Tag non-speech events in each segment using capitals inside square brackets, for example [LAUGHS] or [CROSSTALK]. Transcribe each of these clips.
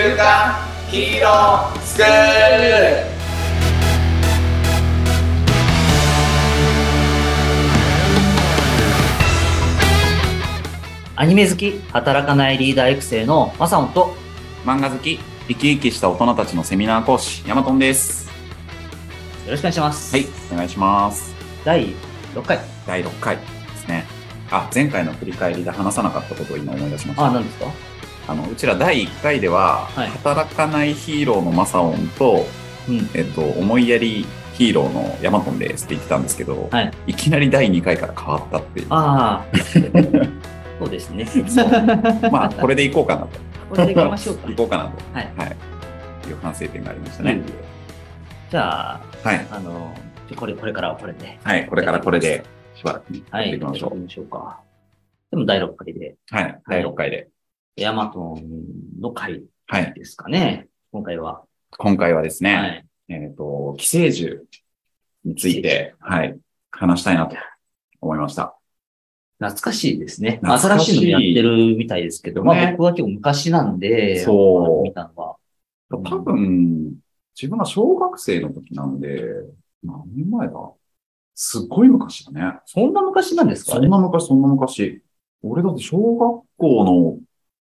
週刊ヒーロースクールアニメ好き、働かないリーダー育成のマサオンと、漫画好き、生き生きした大人たちのセミナー講師、ヤマトンです。よろしくお願いします。はい、お願いします。第6回。第6回ですね。あ、前回の振り返りで話さなかったことを今思い出しました。あ、あ何ですか？の、うちら第1回では、はい働かないヒーローのマサオンと、うん。えっと、思いやりヒーローのヤマトンですって言ってたんですけど、はい。いきなり第2回から変わったっていう。ああ。[LAUGHS] そうですね。まあ、これでいこうかなと。これでいきましょうかい。こうかなと。はい。はい。いう反省点がありましたねね。じゃあ、はい。あの、これ、これからはこれで。はい。これからこれで、しばらくねやはい。っていきましょう。やっていきましょうか。でも第6回で、はい。第6回で。ヤマトンの回はい。ですかね。今回は。今回はですね、はい。えっ、と、寄生獣について、はい、話したいなと思いました。懐かしいですね。新しいのもやってるみたいですけど、まあね僕は結構昔なんで、そう見たのは。多分、自分が小学生の時なんで、何年前だ？すっごい昔だね。そんな昔なんですか？そんな昔、そんな昔。俺だって小学校の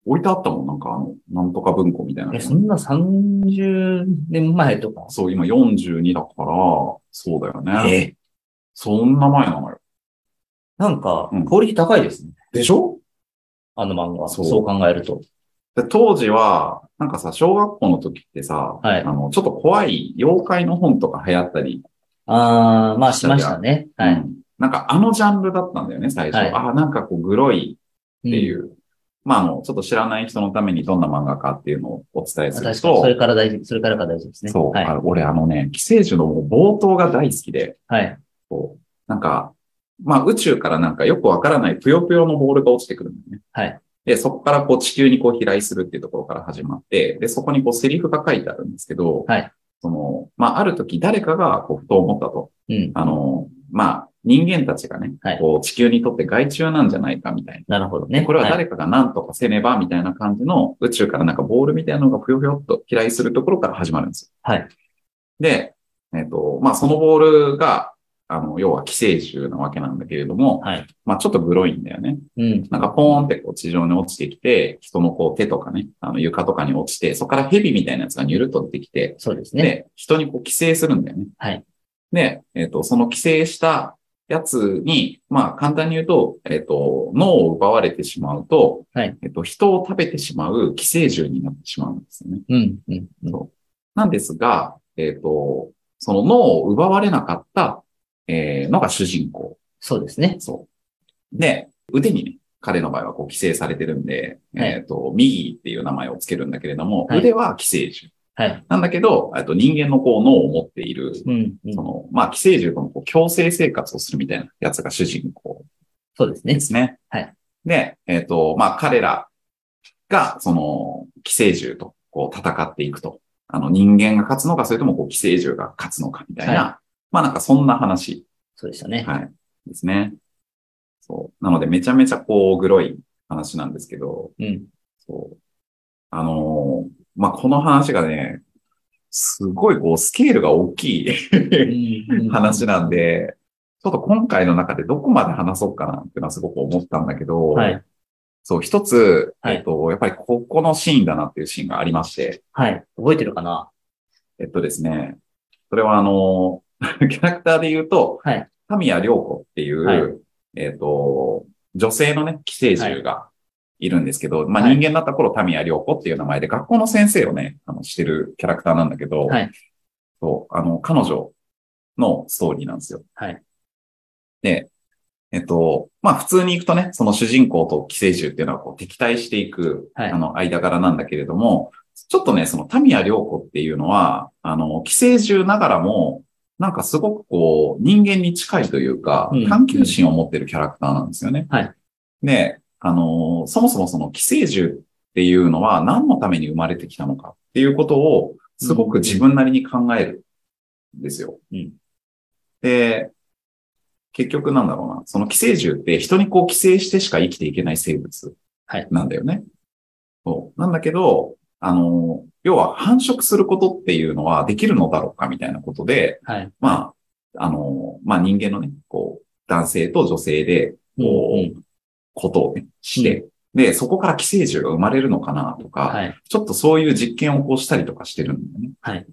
置いてあったもん、なんかあの、なんとか文庫みたいなえ、。そんな30年前とか？そう、今42だから、そうだよね。えそんな前なのよ。なんかうん、クオリティ高いですね。でしょ？あの漫画。そそうう考えると。で当時は、なんかさ、小学校の時ってさ、はいあの、ちょっと怖い妖怪の本とか流行ったり、あー、まあしましたね。はい。うんなんかあのジャンルだったんだよね、最初。はいああ、なんかこう、グロいってうんいう。まあ、あの、ちょっと知らない人のためにどんな漫画かっていうのをお伝えする確かに、とそ、れから大事、それからが大事ですね。そう、はい。あ俺あのね、寄生獣の冒頭が大好きで、はい。こう、なんか、まあ宇宙からなんかよくわからないぷよぷよのボールが落ちてくるんだよね。はい。で、そこからこう地球にこう飛来するっていうところから始まって、で、そこにこうセリフが書いてあるんですけど、はい。その、まあある時誰かがこうふと思ったと。うん。あの、まあ人間たちがね、はいこう地球にとって害虫なんじゃないかみたいな。なるほどね。これははい誰かが何とかせねばみたいな感じの宇宙からなんかボールみたいなのがふよふよっと飛来するところから始まるんですよ。はい。で、えっ、と、まあそのボールが、あの、要は寄生獣なわけなんだけれども、はい。まあちょっとグロいんだよね。うん。なんかポーンってこう地上に落ちてきて、人のこう手とかね、あの床とかに落ちて、そこから蛇みたいなやつがニュルっと出てきて、そうですね。で、人にこう寄生するんだよね。はい。で、えっ、と、その寄生したやつに、まあ簡単に言うと、えっ、と、脳を奪われてしまうと、はいえっ、と、人を食べてしまう寄生獣になってしまうんですよね。うん。うん。うんそうなんですが、えっ、と、その脳を奪われなかった、えーのが主人公。そうですね。そう。で、腕にね、彼の場合はこう寄生されてるんで、はいえっ、と、右っていう名前をつけるんだけれども、はい腕は寄生獣。はい。なんだけど、えっと人間のこう脳を持っている、うん。うんその、まあ、寄生獣とのこう共生生活をするみたいなやつが主人公そうですねで。すね。はい。で、えっ、と、まあ、彼らが、その、寄生獣とこう戦っていくと。あの、人間が勝つのか、それともこう寄生獣が勝つのかみたいな、はまあ、なんかそんな話そうでしたね。はい。ですね。そう。なので、めちゃめちゃこう、グロい話なんですけど、うん。そう。あのーまあ、この話がね、すごいこう、スケールが大きいうん話なんで、ちょっと今回の中でどこまで話そうかなっていうのはすごく思ったんだけど、はい。そう、一つ、はいえっと、やっぱりここのシーンだなっていうシーンがありまして、はい。覚えてるかな？えっとですね、それはあの、[LAUGHS] キャラクターで言うと、はい。タミヤ良子っていう、はいえっ、と、女性のね、寄生獣がいるんですけど、まあはい人間だった頃タミヤ良子っていう名前で学校の先生をね、あの、してるキャラクターなんだけど、はいそう、あの、彼女のストーリーなんですよ。はい。で、えっと、まあ普通に行くとね、その主人公と寄生獣っていうのはこう敵対していく、はいあの、間柄なんだけれども、ちょっとね、そのタミヤ良子っていうのは、あの、寄生獣ながらも、なんかすごくこう、人間に近いというかうん、探求心を持ってるキャラクターなんですよね。はい。で、あの、そもそもその寄生獣っていうのは何のために生まれてきたのかっていうことを、すごく自分なりに考えるんですよ。うんで、結局なんだろうな、その寄生獣って人にこう寄生してしか生きていけない生物はいなんだよね。そう。なんだけど、あの、要は繁殖することっていうのはできるのだろうかみたいなことで、はい。まあ、あの、まあ人間のね、こう、男性と女性で、こう、うんことをね、して、で、そこから寄生虫が生まれるのかなとか、はい。ちょっとそういう実験をこうしたりとかしてるんだよね。はい。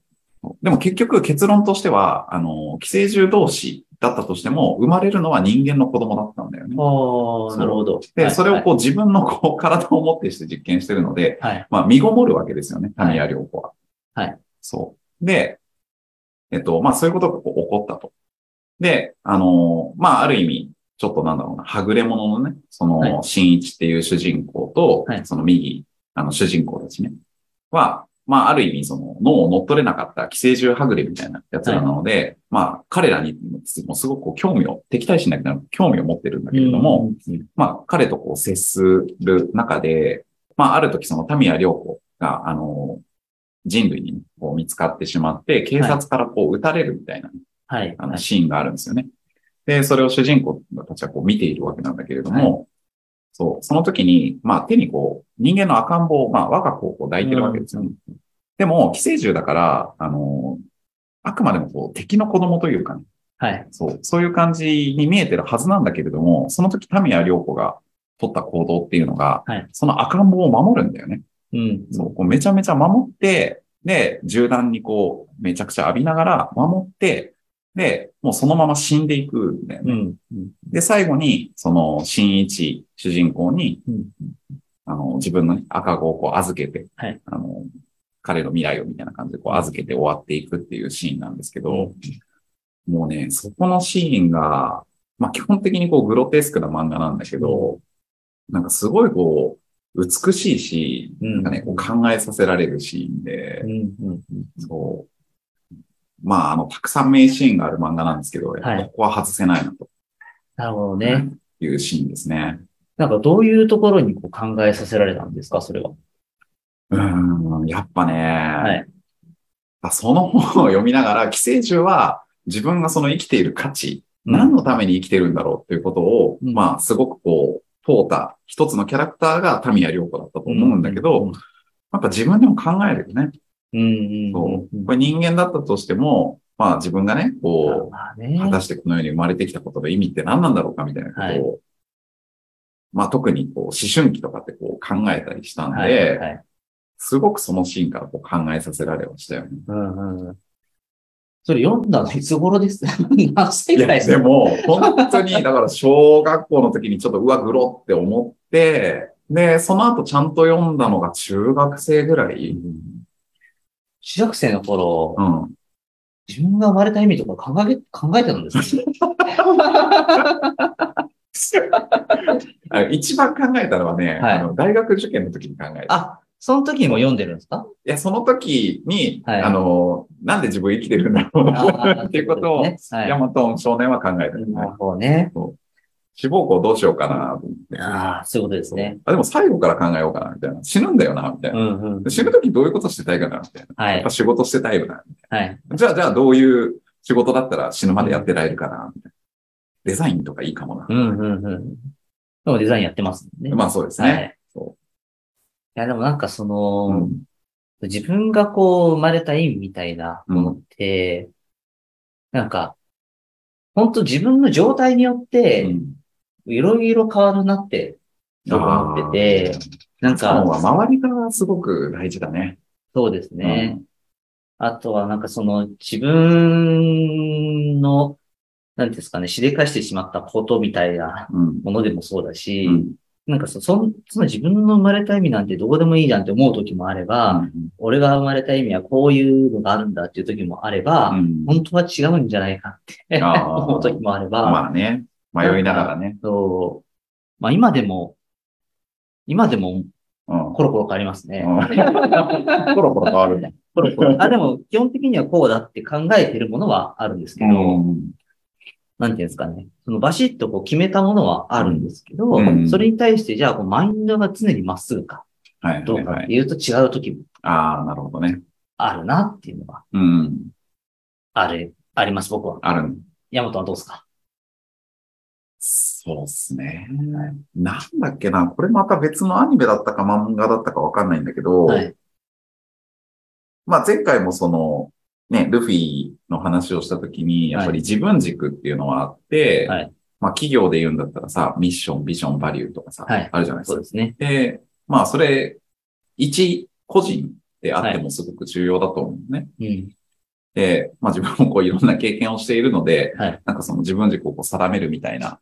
でも結局結論としては、あの、寄生虫同士だったとしても、生まれるのは人間の子供だったんだよね。ああ、なるほど。で、はいそれをこう自分のこう体を持ってして実験してるので、はい。まあ、身ごもるわけですよね、タミヤ療法は。はい。そう。で、えっと、まあ、そういうことがこう起こったと。で、あの、まあ、ある意味、ちょっとなんだろうな、はぐれ者のね、そはい。の、新一っていう主人公と、はい。その右、あの、主人公たちね、は、まあ、ある意味、その、脳を乗っ取れなかった寄生虫はぐれみたいなやつらなので、まあ、彼らにもすごくこう興味を、敵対しなくなる興味を持ってるんだけれども、うん、まあ、彼とこう接する中で、まあ、ある時そのタミヤ良子が、あの、人類にこう見つかってしまって、警察からこう撃たれるみたいな、はい。あのシーンがあるんですよね。で、それを主人公たちはこう見ているわけなんだけれども、そう、その時に、まあ手にこう、人間の赤ん坊を、まあ我が子をこう抱いてるわけですよ。でも、寄生獣だから、あの、あくまでもこう敵の子供というかね、はい。そう、そういう感じに見えてるはずなんだけれども、その時、タミヤ良子が取った行動っていうのが、はいその赤ん坊を守るんだよね。うん。そう、こうめちゃめちゃ守って、で、銃弾にこう、めちゃくちゃ浴びながら守って、で、もうそのまま死んでいくんだよね。うん。うんで、最後に、その、新一主人公に、うんあの、自分のね赤子をこう預けて、はいあの、彼の未来をみたいな感じでこう預けて終わっていくっていうシーンなんですけど、もうね、そこのシーンが、まあ基本的にこうグロテスクな漫画なんだけど、なんかすごいこう、美しいし、うんなんかね、こう考えさせられるシーンでう、ん。うん。そう。まあ、あの、たくさん名シーンがある漫画なんですけど、はいここは外せないなとなるほどね。いうシーンですね。なんかどういうところにこう考えさせられたんですか、それは？うーん、やっぱね、はい。その本を読みながら、寄生虫は自分がその生きている価値、何のために生きてるんだろうっていうことを、うんまあ、すごくこう、問うた一つのキャラクターがタミヤ良子だったと思うんだけど、うんやっぱ自分でも考えるよね。うんうんそううこれ人間だったとしても、まあ自分がね、こう。果たしてこの世に生まれてきたことの意味って何なんだろうかみたいなことを、はいまあ特にこう思春期とかってこう考えたりしたんで。すごくそのシーンからこう考えさせられましたよね。うんうん。それ読んだのいつ頃です？[LAUGHS] 何歳ぐらいですか？でも、本当に、だから小学校の時にちょっとうわ、グロって思って、で、その後ちゃんと読んだのが中学生ぐらい。中学生の頃、うん。自分が生まれた意味とか考え、考えてたんですか [LAUGHS] あ一番考えたのはね、はいあの大学受験の時に考えた。あ、その時にも読んでるんですか？いや、その時に、はいあの、なんで自分生きてるんだろうなっていうことを、ねはいヤマトン少年は考えた。なるほどね。志望校どうしようかなと思って。ああ、そういうことですね。あでも最後から考えようかな、みたいな。死ぬんだよな、みたいうな。んうんで。死ぬ時どういうことしてたいかな、みたいな。はいやっぱ。仕事してたいよな。はい。じゃあ、じゃあどういう仕事だったら死ぬまでやってられるかな、みたいな。デザインとかいいかもな。うんうんうん。でもデザインやってますね。まあそうですはい。ね。いそや、でもなんかその、う。うん。自分がこう生まれた意味みたいなものって、なんか、本当自分の状態によって、うんいろいろ変わるなって、僕思ってて、なんか、周りがすごく大事だね。そうですね。あとはなんかその自分の、なんですかね、しでかしてしまったことみたいなうん。うん。ものでもそうだし、うんなんかそ、そん、その自分の生まれた意味なんてどこでもいいじゃんって思う時もあれば、俺が生まれた意味はこういうのがあるんだっていう時もあれば、うん本当は違うんじゃないかって [LAUGHS] 思う時もあれば、まあね。迷いながらね。そう。まあ今でも、今でもうん。コロコロ変わりますね。うん [LAUGHS] コロコロ変わるね。コロコロ。あ、でも基本的にはこうだって考えてるものはあるんですけど、うんなんていうんですかね。そのバシッとこう決めたものはあるんですけど、うんそれに対してじゃあこうマインドが常にまっすぐかはいど。うかっていうと違う時もああ、なるほどね。あるなっていうのがうん。ある、あります、僕は。ある。ヤマトはどうですか？そうっすね。なんだっけな。これまた別のアニメだったか漫画だったかわかんないんだけど、はい。まあ前回もその、ね、ルフィの話をしたときに、やっぱり自分軸っていうのはあって、はいまあ企業で言うんだったらさ、ミッション、ビジョン、バリューとかさ、はいあるじゃないですかそうで。すね。で、まあそれ、一個人であってもすごく重要だと思うね。うん。で、まあ自分もこういろんな経験をしているので、はいなんかその自分軸をこう定めるみたいな、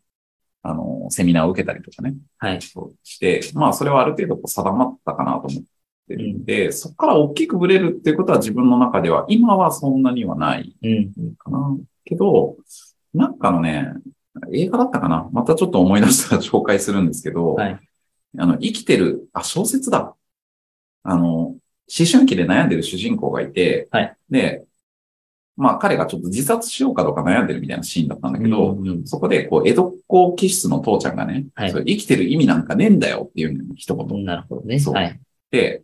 あの、セミナーを受けたりとかね、はい。して、まあそれはある程度こう定まったかなと思ってるんで、そこから大きくブレるっていうことは自分の中では今はそんなにはないうん。かな。けど、なんかのね、映画だったかなまたちょっと思い出したら紹介するんですけど、はいあの、生きてる、あ、小説だ。あの、思春期で悩んでる主人公がいて、はいで、まあ彼がちょっと自殺しようかどうか悩んでるみたいなシーンだったんだけど、うんうんそこで、こう、江戸っ子気質の父ちゃんがね、はいそれ生きてる意味なんかねえんだよっていうの一言。なるほどね。そうはい。で、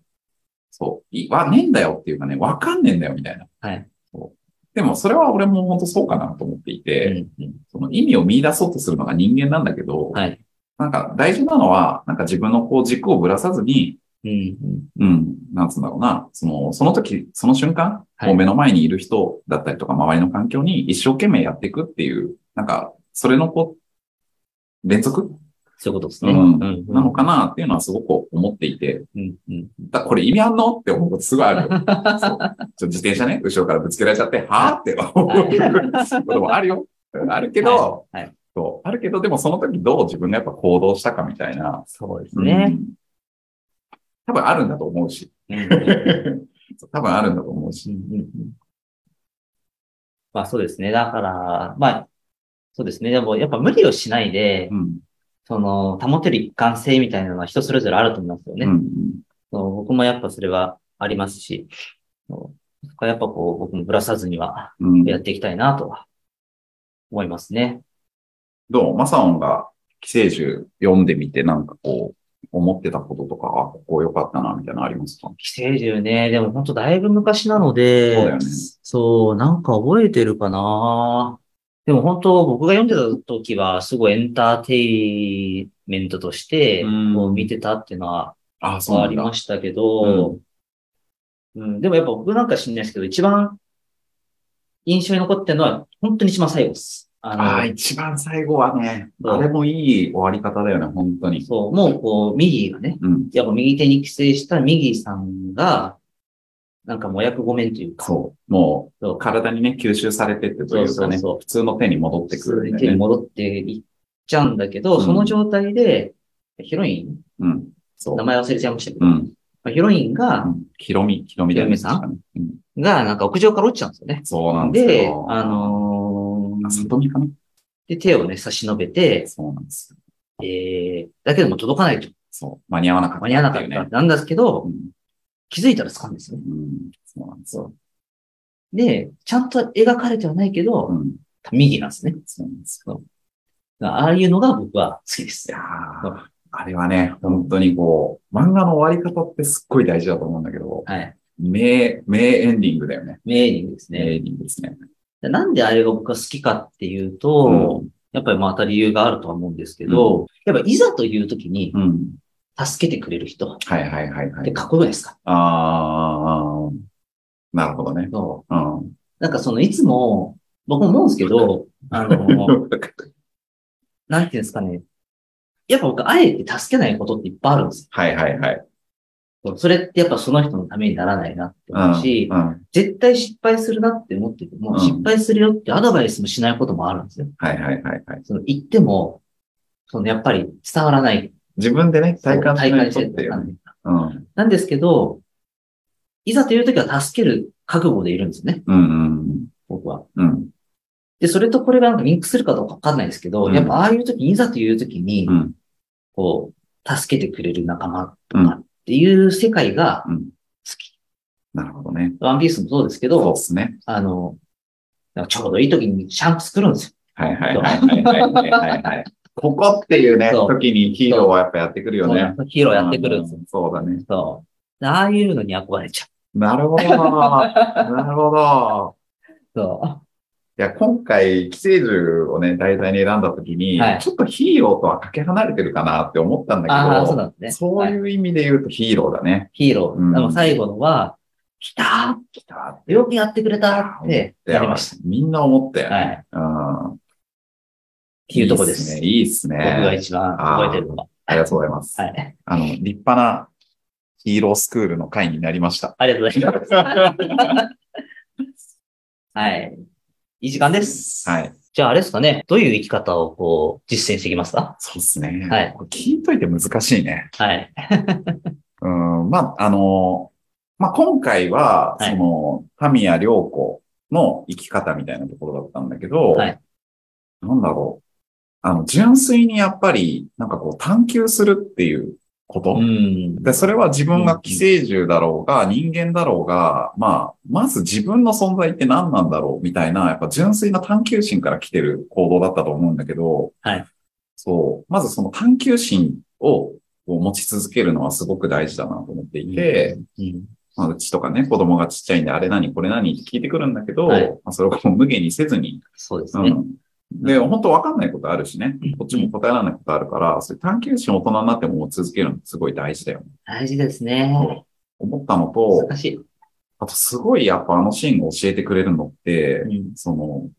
そう、いわ、ねえんだよっていうかね、わかんねえんだよみたいな。はい。でも、それは俺も本当そうかなと思っていて、うんうんその意味を見出そうとするのが人間なんだけど、はい。なんか大事なのは、なんか自分のこう軸をぶらさずに、うん。うん、なんつうんだろうな、その、その時、その瞬間、はい。目の前にいる人だったりとか、周りの環境に一生懸命やっていくっていう、なんか、それのこう、連続？そういうことですね。うん。うん。なのかなっていうのはすごく思っていて、うん。うん。だこれ意味あんの？って思うことすごいある。よ。[LAUGHS] そう。自転車ね、後ろからぶつけられちゃって、はぁって思うこともあるよ。[LAUGHS] あるけど、はい。はい。そう、あるけど、でもその時どう自分がやっぱ行動したかみたいな。そうですね。うん多分あるんだと思うし。[LAUGHS] 多分あるんだと思うし。うんうんうんまあそうですね。だから、まあ、そうですね。でもやっぱ無理をしないで、うん。その、保てる一貫性みたいなのは人それぞれあると思いますよね。うん。そう僕もやっぱそれはありますし、そうそこはやっぱこう、僕もぶらさずにはうん。やっていきたいなとは思いますね。どう？マサオンが寄生獣読んでみてなんかこう、思ってたこととか、あ、ここ良かったな、みたいなのありますか？寄生獣ね、でも本当だいぶ昔なので、そうね。そうなんか覚えてるかな。でも本当僕が読んでた時はすごいエンターテイメントとしてうん。こう見てたっていうのはあ、あ。りましたけど、うん、でもやっぱ僕なんか知んないですけど、一番印象に残ってるのは本当に一番最後です。あの、ああ、一番最後はね、あれもいい終わり方だよね、本当に。そう、もうこう、右がね、うん。やっぱ右手に寄生した右さんが、なんかもう役ごめんというか、そう。もそうう、体にね、吸収されてってというかね、そう普通の手に戻ってくるんだ手に。戻っていっちゃうんだけど、うんその状態で、ヒロイン、うん。そう。名前忘れちゃいましたけど、うん。まあヒロインがう、んひろみ、ひろみだよねひろみさん？がなんか屋上から落ちちゃうんですよね。そうなんですでよ。、あのーあ、里見かな？で、手をね、差し伸べて、そうなんですよ。えー、だけども届かないと。そう。間に合わなかった間に合わなかった。なんですけどう、ん。気づいたら掴んですよね。うん。そうなんですよ。で、ちゃんと描かれてはないけど、うん。右なんですね。そうなんですよ。ああいうのが僕は好きですいや。ーあれはね、本当にこう、漫画の終わり方ってすっごい大事だと思うんだけど、はい。名、名エンディングだよね。メーリングですね。名エンディングですね。でなんであれが僕が好きかっていうと、やっぱりまた理由があるとは思うんですけど、やっぱいざという時にうん。助けてくれる人っはいはいはいはい。てかっこよくないですか、ああ、なるほどね。そううん。なんかそのいつも、僕も思うんですけど、[LAUGHS] あの、なんていうんですかね。やっぱ僕、あえて助けないことっていっぱいあるんですはいはいはい。よ。それってやっぱその人のためにならないなってうん。思うし、うん。絶対失敗するなって思ってても、うん失敗するよってアドバイスもしないこともあるんですよ。はいはいはいはい。その言っても、そのやっぱり伝わらない。自分でね、体感しないっていう。感してうん。なんですけど、いざという時は助ける覚悟でいるんですよね、うんうん僕は。うん。で、それとこれがなんかリンクするかどうかわかんないですけど、うんやっぱああいう時に、いざという時にう、ん。こう、助けてくれる仲間とうんかっていう世界が好き。なるほどね。ワンピースもそうですけど、そうですね。あの、ちょうどいい時にシャンプー作るんですよ。はいはいはい、はいはい。ここっていうね、時にヒーローはやっぱやってくるよね。ヒーローやってくるんですよ。そうだね。そう。ああいうのに憧れちゃう。なるほど。[LAUGHS] なるほど。そう。そいや、今回、寄生獣をね、題材に選んだ時に、はいちょっとヒーローとはかけ離れてるかなって思ったんう。だけど、ああ、そうなんですね。そうはいいう意味で言うとヒーローだね。ヒーロー。うんでも最後のは、来た来たーよくやってくれたってやりました。みんな思ったよはい。っね。うん。ていうとこです。いいっすね。いいっす僕がね。一番覚えてるのが。ありがとうございます。はい。あの、立派なヒーロースクールの会になりました。ありがとうございます。[LAUGHS] はい。いい時間です。はい。じゃああれですかね。どういう生き方をこう、実践していきますか？そうですね。はいこれ聞いといて難しいね。はい。[LAUGHS] うん。まあ、あの、まあ、今回は、はいその、タミヤ良子の生き方みたいなところだったんだけど、はいなんだろう。あの、純粋にやっぱり、なんかこう、探求するっていうこと。うん。で、それは自分が寄生獣だろうが、人間だろうが、まあ、まず自分の存在って何なんだろうみたいな、やっぱ純粋な探求心から来てる行動だったと思うんだけど、はい。そう。まずその探求心を持ち続けるのはすごく大事だなと思っていて、うん、まあ、うちとかね、子供がちっちゃいんで、あれ何これ何って聞いてくるんだけど、はいまあ、それを無限にせずに、そうですね。うん。で、本当わかんないことあるしね。こっちも答えられないことあるから、そういう探求心を大人になっても続けるのすごい大事だよね。大事ですね。思ったのと。あとすごいやっぱあのシーンが教えてくれるのって、うんその、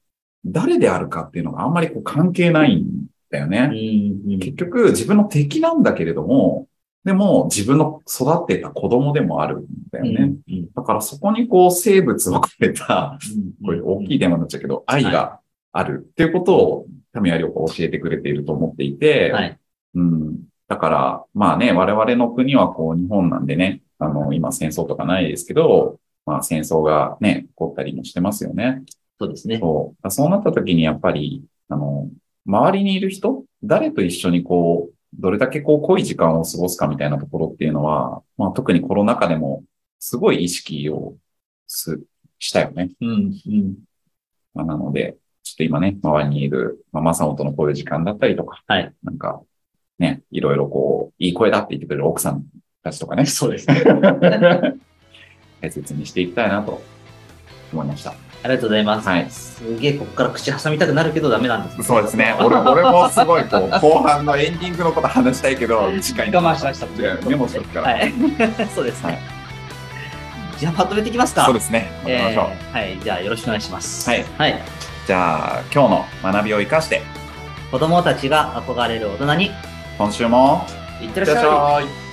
誰であるかっていうのがあんまりこう関係ないんだよね。うん結局自分の敵なんだけれども、でも自分の育ってた子供でもあるんだよね。うんだからそこにこう生物を超えた、これ大きいい。テーマになっちゃうけど、愛があるっていうことを、タミヤ良子は教えてくれていると思っていて、はい。うん。だから、まあね、我々の国はこう日本なんでね、あの、今戦争とかないですけど、まあ戦争がね、起こったりもしてますよね。そうですね。そう。そうなった時にやっぱり、あの、周りにいる人、誰と一緒にこう、どれだけこう濃い時間を過ごすかみたいなところっていうのは、まあ特にコロナ禍でもすごい意識をす、したよね。うん。うん。まあ、なので、ちょっと今ね、周りにいる、まあ、マサオとのこういう時間だったりとか、はい。なんか、ね、いろいろこう、いい声だって言ってくれる奥さんたちとかね。そうですね。[LAUGHS] 大切にしていきたいなと思いました。ありがとうございます。はいすげえ、ここから口挟みたくなるけどダメなんです、そうですね。[LAUGHS] 俺、俺もすごい、こう、後半のエンディングのこと話したいけど、次回に我慢しました。メモしとくから。はい。[LAUGHS] そうですね。はいじゃあ、まとめていきますか。そうですね。わかりましょう。えーはい。じゃあ、よろしくお願いします。はい。はい。じゃあ、今日の学びを生かして、子供たちが憧れる大人に、今週も、いってらっしゃい。いってらっしゃい。